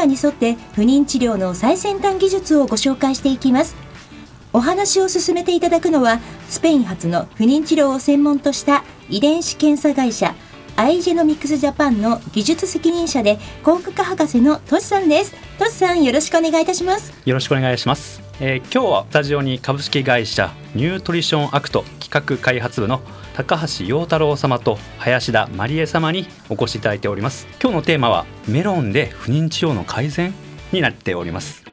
マに沿って不妊治療の最先端技術をご紹介していきます。お話を進めていただくのはスペイン発の不妊治療を専門とした遺伝子検査会社アイジェノミクスジャパンの技術責任者で工学科博士のトシさんです。トシさんよろしくお願いいたします。よろしくお願いします。えー、今日はスタジオに株式会社ニュートリションアクト企画開発部の高橋陽太郎様と林田真理恵様にお越しいただいております。今日のテーマはメロンで不妊治療の改善になっております。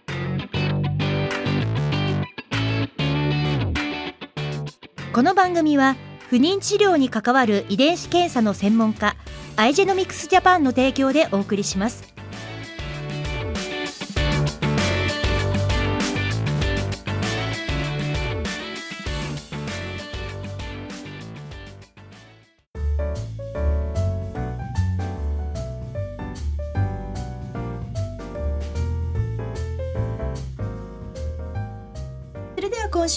この番組は不妊治療に関わる遺伝子検査の専門家アイジェノミクスジャパンの提供でお送りします。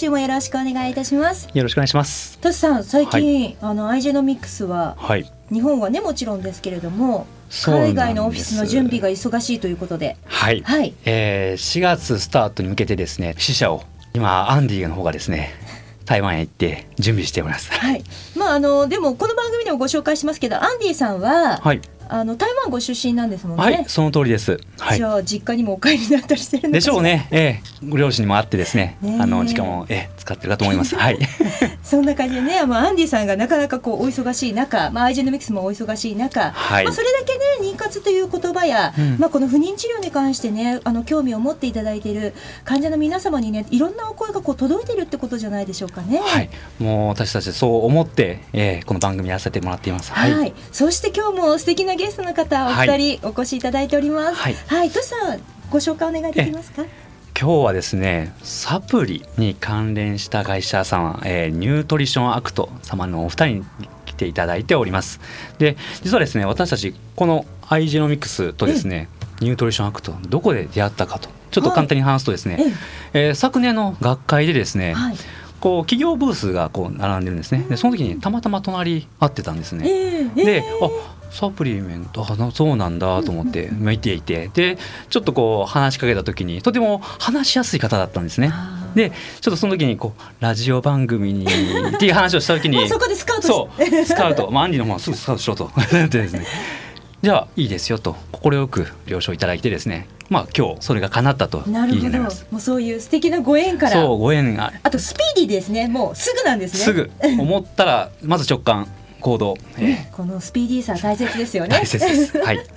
週もよろしくお願いいたします。よろしくお願いします。トシさん最近、はい、あのアイジェノミクスは、はい、日本はねもちろんですけれども海外のオフィスの準備が忙しいということで。はい、はい。えー、4月スタートに向けてですね支社を今アンディの方がですね 台湾へ行って準備しております。はい。まああのでもこの番組でもご紹介しますけど、アンディさんは、はい、あの台湾ご出身なんですもんね。はい、その通りです。はい、じゃあ実家にもお帰りになったりしてるんでしょうね。ええ、ご両親にも会ってですね、あの時間をえ使ってるかと思います。はい。そんな感じでね、まあアンディさんがなかなかこうお忙しい中、まあアイジェノミクスもお忙しい中、はい、まあそれだけね妊活という言葉や、うん、まあこの不妊治療に関してね、あの興味を持っていただいている患者の皆様にね、いろんなお声がこう届いてるってことじゃないでしょうかね。はい。もう私たちそう思って、えー、この番組やらせてもらっています。はい。はい、そして今日も素敵なゲストの方二人お越しいただいております。はい、はい、トシさんご紹介お願いできますか？今日はですねサプリに関連した会社さん、えー、ニュートリションアクト様のお二人に来ていただいております。で実はですね私たちこのアイジェノミクスとですね、ニュートリションアクトどこで出会ったかとちょっと簡単に話すとですね、はい、えー、昨年の学会でですね、はいこう企業ブースがこう並んでるんですね。でその時にたまたま隣合ってたんですね、えー、であサプリメントあそうなんだと思って見ていてでちょっとこう話しかけた時にとても話しやすい方だったんですね。でちょっとその時にこうラジオ番組に っていう話をした時にそこでスカウトそうスカウト、まあ、アンディの方はすぐスカウトしろと。ですねじゃあいいですよと快く了承いただいてですね。まあ今日それが叶ったとなるほど。もうそういう素敵なご縁から。そうご縁が。あとスピーディーですね。もうすぐなんですね。すぐ。思ったらまず直感行動、えー、このスピーディーさ大切ですよね。大切です。はい。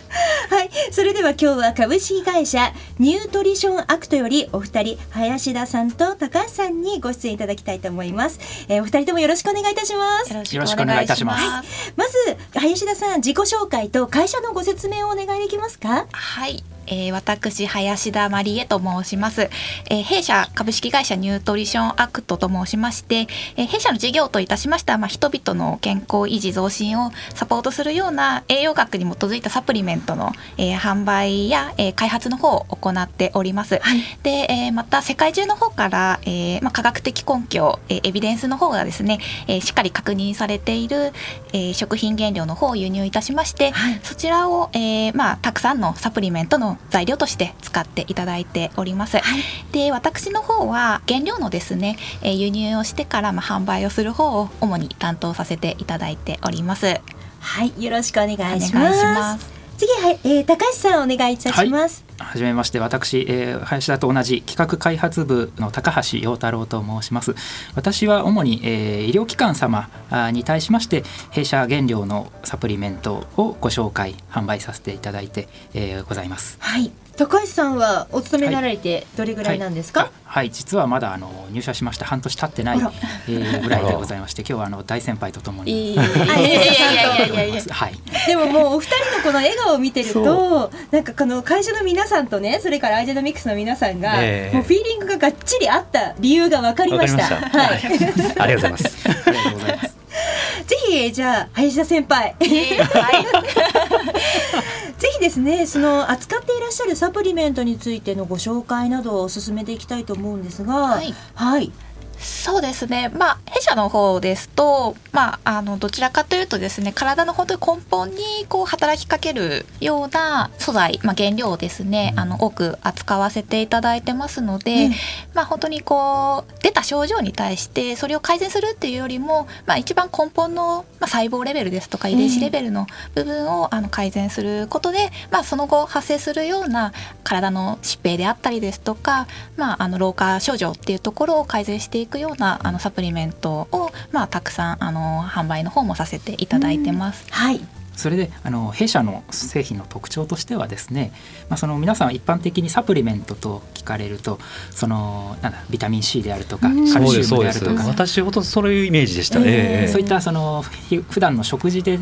はい、それでは今日は株式会社ニュートリションアクトよりお二人林田さんと高橋さんにご出演いただきたいと思います、えー、お二人ともよろしくお願いいたします。よろしくお願いいたします、はい、まず林田さん自己紹介と会社のご説明をお願いできますか？はいえー、私林田真理恵と申します、えー、弊社株式会社ニュートリションアクトと申しまして、えー、弊社の事業といたしましては、まあ、人々の健康維持増進をサポートするような栄養学に基づいたサプリメントの、えー、販売や、えー、開発の方を行っております、はい、で、えー、また世界中の方から、えーまあ、科学的根拠、えー、エビデンスの方がですね、えー、しっかり確認されている、えー、食品原料の方を輸入いたしまして、はい、そちらを、えーまあ、たくさんのサプリメントの材料として使っていただいております。はい、で私の方は原料のですね、え輸入をしてからまあ販売をする方を主に担当させていただいております。はい、よろしくお願いします。次は、い、えー、高橋さんお願いいたします。はじめまして私、えー、林田と同じ企画開発部の高橋陽太郎と申します。私は主に、えー、医療機関様に対しまして弊社原料のサプリメントをご紹介販売させていただいて、えー、ございます。はい。高橋さんはお勤めになられてどれぐらいなんですか、はい、はい。実はまだあの入社しまして半年経ってない、えー、ぐらいでございまして 今日はあの大先輩とともに。はい、でももうお二人のこの笑顔を見てるとなんかこの会社の皆さんとねそれからアイジェノミックスの皆さんが、えー、もうフィーリングががっちりあった理由が分かりました。はい、ありがとうございます。ありがとうございます。ぜひじゃあ林田先輩、えー、はい、ぜひですねその扱っていらっしゃるサプリメントについてのご紹介などを進めていきたいと思うんですが、はい、はい、そうですね、まあ、弊社の方ですと、まあ、あのどちらかというとですね体の本当に根本にこう働きかけるような素材、まあ、原料をですね、あの多く扱わせていただいてますので、うん、まあ、本当にこう出た症状に対してそれを改善するっていうよりも、まあ、一番根本の、まあ、細胞レベルですとか遺伝子レベルの部分を、あの改善することで、まあ、その後発生するような体の疾病であったりですとか、まあ、あの老化症状っていうところを改善していくようなあのサプリメントを、まあ、たくさんあの販売の方もさせていただいてます。はい。それであの弊社の製品の特徴としてはですね、まあ、その皆さん一般的にサプリメントと聞かれるとそのなんだビタミン C であるとかカルシウムであるとか。私ほどそういうイメージでした。ね、えー、そういったその普段の食事で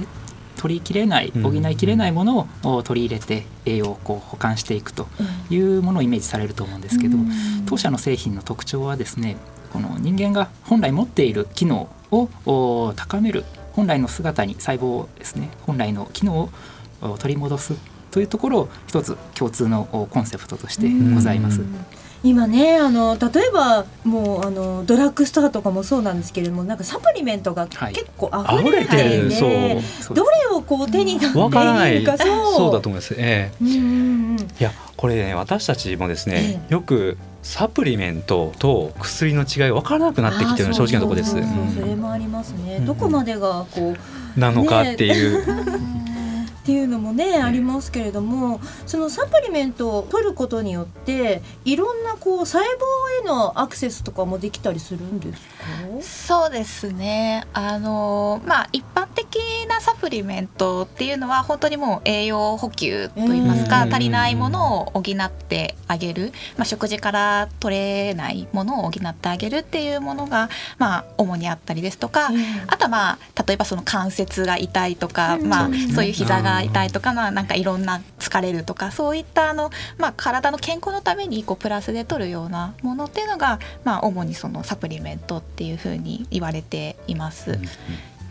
取りきれない補いきれないものを取り入れて栄養をこう保管していくというものをイメージされると思うんですけど、当社の製品の特徴はですねこの人間が本来持っている機能を高める本来の姿に細胞ですね本来の機能を取り戻すというところを一つ共通のコンセプトとしてございます。今ねあの例えばもうあのドラッグストアとかもそうなんですけれどもなんかサプリメントが結構溢れてる。んで、はい、どれをこう手に取っていいかそう。そうだと思います。ええ、うんうんうん、いやこれね私たちもですね、ええ、よくサプリメントと薬の違い分からなくなってきてるの正直なところです。それもありますね。どこまでがこうなのかっていう。っていうのもね、ありますけれどもそのサプリメントを取ることによっていろんなこう細胞へのアクセスとかもできたりするんですか？そうですね。あのまあ一般的なサプリメントっていうのは本当にもう栄養補給といいますか、足りないものを補ってあげる、まあ、食事から取れないものを補ってあげるっていうものが、まあ、主にあったりですとか、あとはまあ例えばその関節が痛いとか、まあ、そういう膝が痛いとか、まあ、なんかいろんな疲れるとかそういったあの、まあ、体の健康のためにこうプラスで取るようなものっていうのが、まあ、主にそのサプリメントっていうふうに言われています。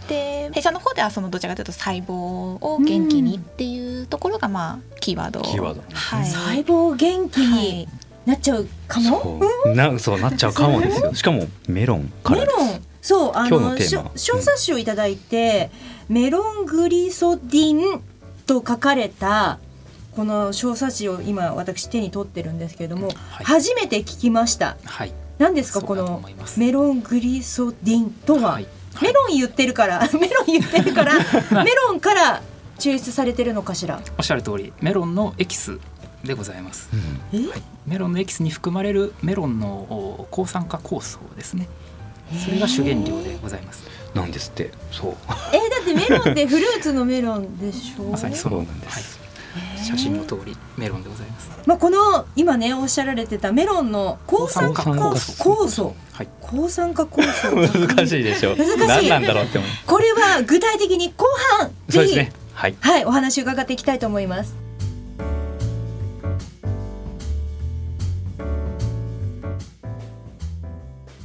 で弊社の方ではそのどちらかというと細胞を元気にっていうところがまあキーワード。キーワード。はい、細胞元気に、なっちゃうかも？そう。なそうなっちゃうかもですよ。しかもメロンからメロン。そうあの小冊子をいただいて、うん、メロングリソディンと書かれたこの小冊子を今私手に取ってるんですけれども、はい、初めて聞きました。はい。何ですかこのメロングリソディンとは、はい、メロン言ってるから メロン言ってるからメロンから抽出されてるのかしら？おっしゃる通りメロンのエキスでございます、うん、はい、メロンのエキスに含まれるメロンの抗酸化酵素ですねそれが主原料でございます。なんですって。そう。えー、だってメロンってフルーツのメロンでしょ？まさにそうなんです、はい。写真の通りメロンでございます。まあこの今ねおっしゃられてたメロンの抗酸化酵素、はい、抗酸化酵素。難しいでしょ。難しい。何なんだろうってこれは具体的に後半ぜひ、ね、はい、はい、お話伺っていきたいと思います。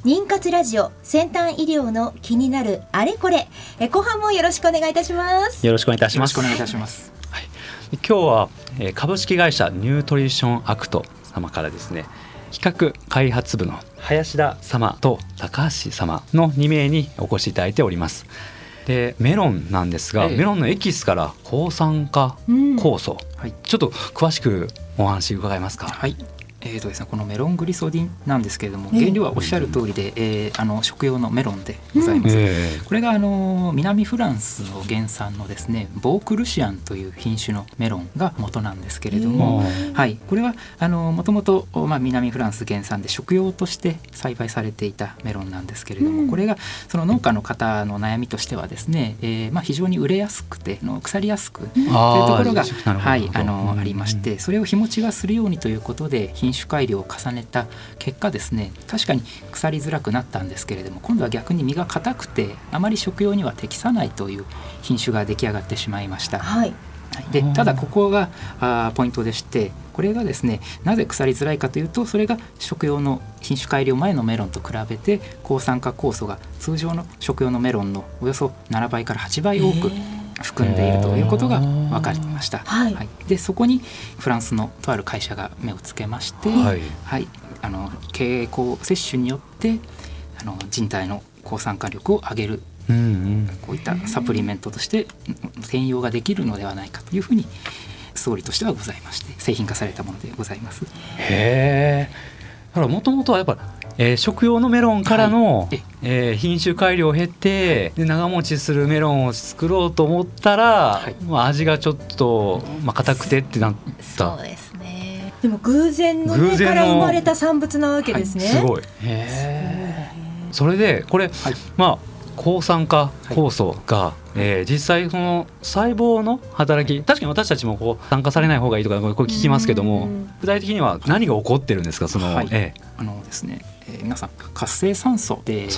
妊活ラジオ先端医療の気になるあれこれ。え後半もよろしくお願いいたします。よろしくお願いいたします。よろしくお願いいたします。はい、今日は株式会社ニュートリションアクト様からですね企画開発部の林田様と高橋様の2名にお越しいただいております。でメロンなんですが、ええ、メロンのエキスから抗酸化酵素、うんはい、ちょっと詳しくお話伺えますか？はいえーとですね、このメロングリソディンなんですけれどもええ。原料はおっしゃる通りで、えーあの食用のメロンでございます。えこれがあの南フランスの原産のですねボークルシアンという品種のメロンが元なんですけれども、えはい、これはあのもともと、まあ、南フランス原産で食用として栽培されていたメロンなんですけれども、うん。これがその農家の方の悩みとしてはですね、えーまあ、非常に売れやすくてあの腐りやすくというとあころが、はい、あのうんありましてそれを日持ちがするようにということで品種改良を重ねた結果ですね確かに腐りづらくなったんですけれども今度は逆に実が硬くてあまり食用には適さないという品種が出来上がってしまいました。はい。はい。でただここがあーポイントでしてこれがですねなぜ腐りづらいかというとそれが食用の品種改良前のメロンと比べて抗酸化酵素が通常の食用のメロンのおよそ7倍から8倍多く含んでいるということが分かりました。はい。でそこにフランスのとある会社が目をつけまして、はい。はい、あの経口摂取によってあの人体の抗酸化力を上げる。うんうん。こういったサプリメントとしてうん転用ができるのではないかというふうに総理としてはございまして製品化されたものでございます。へえだからもともとはやっぱ、えー食用のメロンからの、はい。え。ー品種改良を経てで長持ちするメロンを作ろうと思ったら、はい。まあ、味がちょっとまあ硬くてってなった。そうですね。でも偶然の偶然の上から生まれた産物なわけですね、すごい。へえそれでこれ、はい。まあ抗酸化酵素が、えー実際その細胞の働き確かに私たちもこう酸化されない方がいいとかこれ聞きますけどもうん。具体的には何が起こってるんですかその、はい。え。あのですね、えー皆さん活性酸素で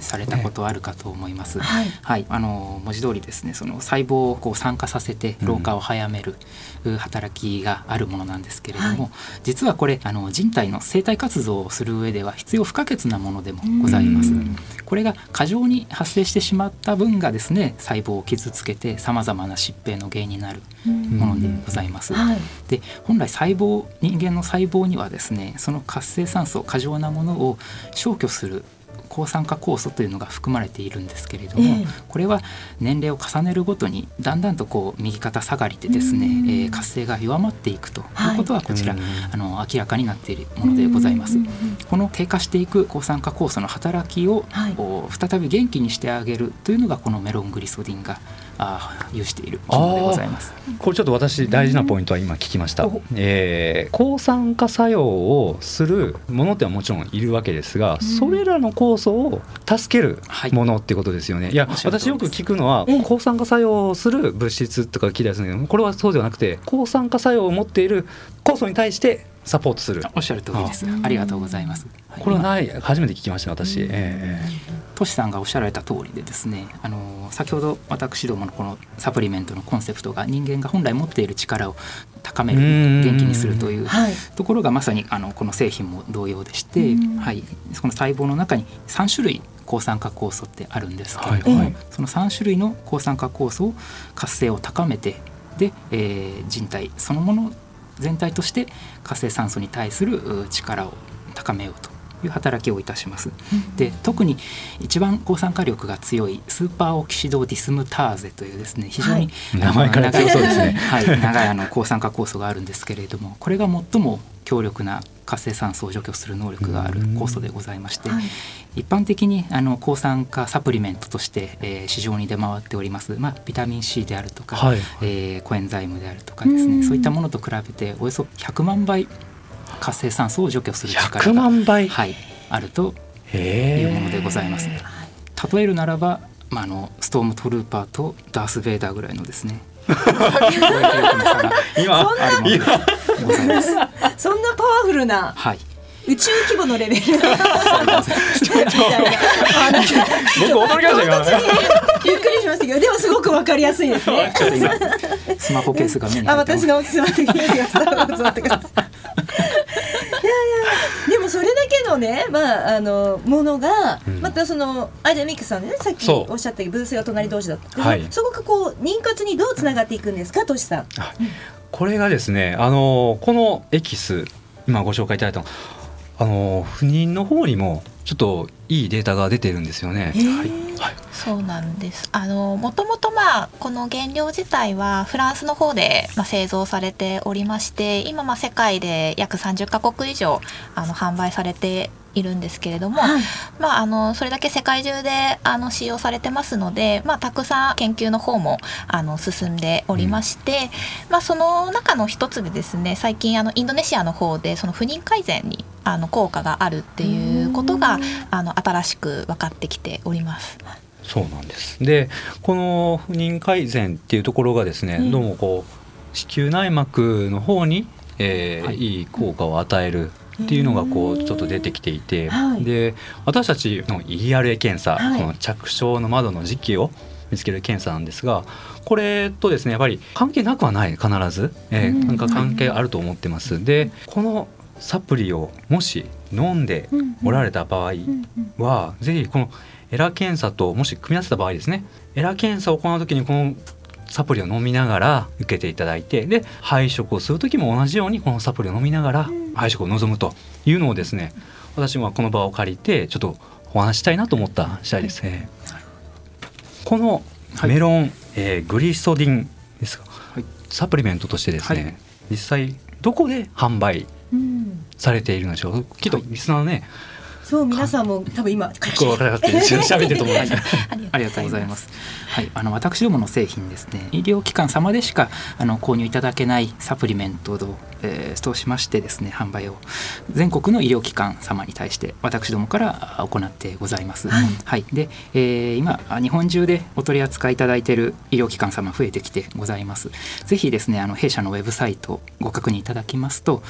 されたことあるかと思います。はい。はい、あの文字通りですねその細胞をこう酸化させて老化を早める、う働きがあるものなんですけれども、は実はこれあの人体の生体活動をする上では必要不可欠なものでもございます。うん。これが過剰に発生してしまった分がですね細胞を傷つけてさまざまな疾病の原因になるものでございます。はい。で本来細胞人間の細胞にはですねその活性酸素過剰なものを消去する抗酸化酵素というのが含まれているんですけれども、ええ。これは年齢を重ねるごとにだんだんとこう右肩下がりでですね、うん。えー活性が弱まっていくということはこちら、うん。あの明らかになっているものでございます。この低下していく抗酸化酵素の働きを、はい。再び元気にしてあげるというのがこのメロングリソディンがあー有しているものでございます。これちょっと私大事なポイントは今聞きました。お、えー抗酸化作用をするものってはもちろんいるわけですが、それらの酵素を助けるはいものってことですよね、い、やおっしゃる通りです。私よく聞くのはええ。抗酸化作用をする物質とか聞いたりするんだけどこれはそうではなくて抗酸化作用を持っている酵素に対してサポートする。おっしゃる通りです。あ。ありがとうございます。これはない初めて聞きました私、えトシさんがおっしゃられた通りでですね、あの先ほど私どものこのサプリメントのコンセプトが人間が本来持っている力を高めるうん。元気にするというはい。ところがまさにあのこの製品も同様でして、うん。はい、その細胞の中に3種類抗酸化酵素ってあるんですけれども、はいはい。その3種類の抗酸化酵素を活性を高めてで、えー人体そのもの全体として活性酸素に対する力を高めようと。いう働きをいたします。で特に一番抗酸化力が強いスーパーオキシドディスムターゼというですね非常に、はい名前から強そうですね。はい、長いあの抗酸化酵素があるんですけれどもこれが最も強力な活性酸素を除去する能力がある酵素でございまして、はい。一般的にあの抗酸化サプリメントとして、えー市場に出回っております、まあ、ビタミン C であるとか、はい。えーコエンザイムであるとかですうん。ねそういったものと比べておよそ100万倍活性酸素を除去する力が100万倍。はい、あるとへいうものでございます。例えるならば、まあ、あのストームトルーパーとダース・ベイダーぐらいのですね。そんなパワフルなはい。宇宙規模のレベル。みたいな話僕驚きましたゆっくりしましたけどでもすごくわかりやすいですね。スマホケースが目にあ私の座ってください座ってくだもそれだけのねまああのものが、うん。またそのアイデアミックスさんねさっきおっしゃったけどブースが隣同士だった。はい。そこがこう妊活にどうつながっていくんですかとしさん。これがですねあのこのエキス今ご紹介いただいたのあの不妊の方にもちょっといいデータが出てるんですよね。はい。はいそそうなんです。あのもともとまあこの原料自体はフランスの方で、まあ、製造されておりまして今まあ世界で約30カ国以上あの販売されているんですけれども、はい、まあ、あのそれだけ世界中であの使用されてますので、まあ、たくさん研究の方もあの進んでおりまして、うん、まあ、その中の一つでですね最近あのインドネシアの方でその不妊改善にあの効果があるっていうことがあの新しく分かってきております。そうなんです。でこの不妊改善っていうところがですね、うん、どうもこう子宮内膜の方に、えー、はい、いい効果を与えるっていうのがこうちょっと出てきていて、はい、で私たちの ERA 検査、はい、この着床の窓の時期を見つける検査なんですがこれとですねやっぱり関係なくはない必ず、えー、なんか関係あると思ってます。でこのサプリをもし飲んでおられた場合は、ぜひこのエラ検査ともし組み合わせた場合ですねエラ検査を行う時にこのサプリを飲みながら受けていただいてで配食をする時も同じようにこのサプリを飲みながら配食を望むというのをですね私はこの場を借りてちょっとお話したいなと思った次第です。ね。このメロン、はい、えー、グリソディンですか、はい、サプリメントとしてですね、はい、実際どこで販売されているのでしょう、きっとリスナーのね、そう皆さんも多分今結構分からなかった喋ってると思います。ありがとうございます。はい、あの私どもの製品ですね、医療機関様でしかあの購入いただけないサプリメントを、えー、としましてですね販売を全国の医療機関様に対して私どもから行ってございます。はい、はい、で、えー、今日本中でお取り扱いいただいている医療機関様増えてきてございます。ぜひですねあの弊社のウェブサイトご確認いただきますと。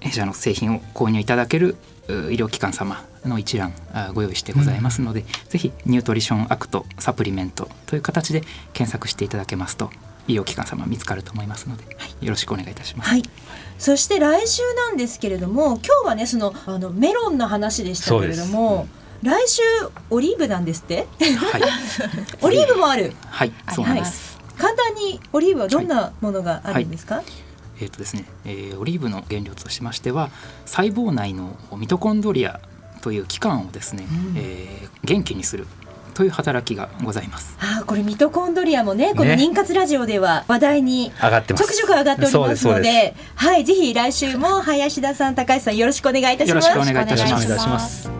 弊社の製品を購入いただける医療機関様の一覧ご用意してございますので、うん、ぜひニュートリションアクトサプリメントという形で検索していただけますと医療機関様見つかると思いますので、はい、よろしくお願いいたします。はい、そして来週なんですけれども、今日はねそのあのメロンの話でしたけれども。来週オリーブなんですって？はい、オリーブもある。はい、そうなんです。簡単にオリーブはどんなものがあるんですか？はいえーとですねえー、オリーブの原料としましては細胞内のミトコンドリアという器官をですね、うん、えー、元気にするという働きがございます。あこれミトコンドリアもねこの妊活ラジオでは話題に上がってちょくちょく上がっておりますので、はいぜひ来週も林田さん高橋さんよろしくお願いいたします。よろしくお願いいたします。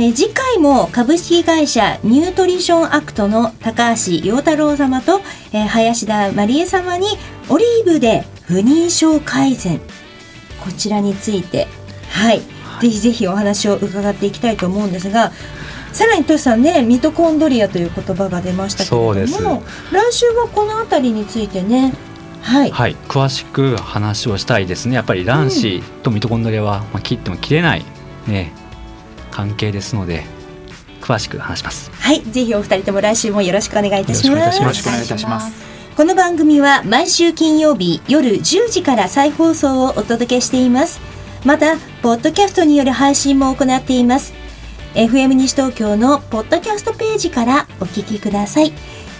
え次回も株式会社ニュートリションアクトの高橋陽太郎様と、え林田真理恵様にオリーブで不妊症改善。こちらについてはい、はい、ぜひぜひお話を伺っていきたいと思うんですがさらにトシさんねミトコンドリアという言葉が出ましたけれども来週はこの辺りについてね。はい、はい、詳しく話をしたいですね。やっぱり卵子とミトコンドリアは、まあ、切っても切れない。ね関係ですので詳しく話します。はいぜひお二人とも来週もよろしくお願いいたします。よろしくお願いいたします。この番組は毎週金曜日夜10時から再放送をお届けしています。またポッドキャストによる配信も行っています。FM 西東京のポッドキャストページからお聞きください。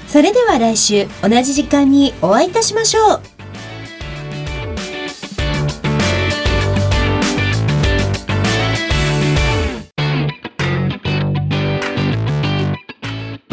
それでは来週同じ時間にお会いいたしましょう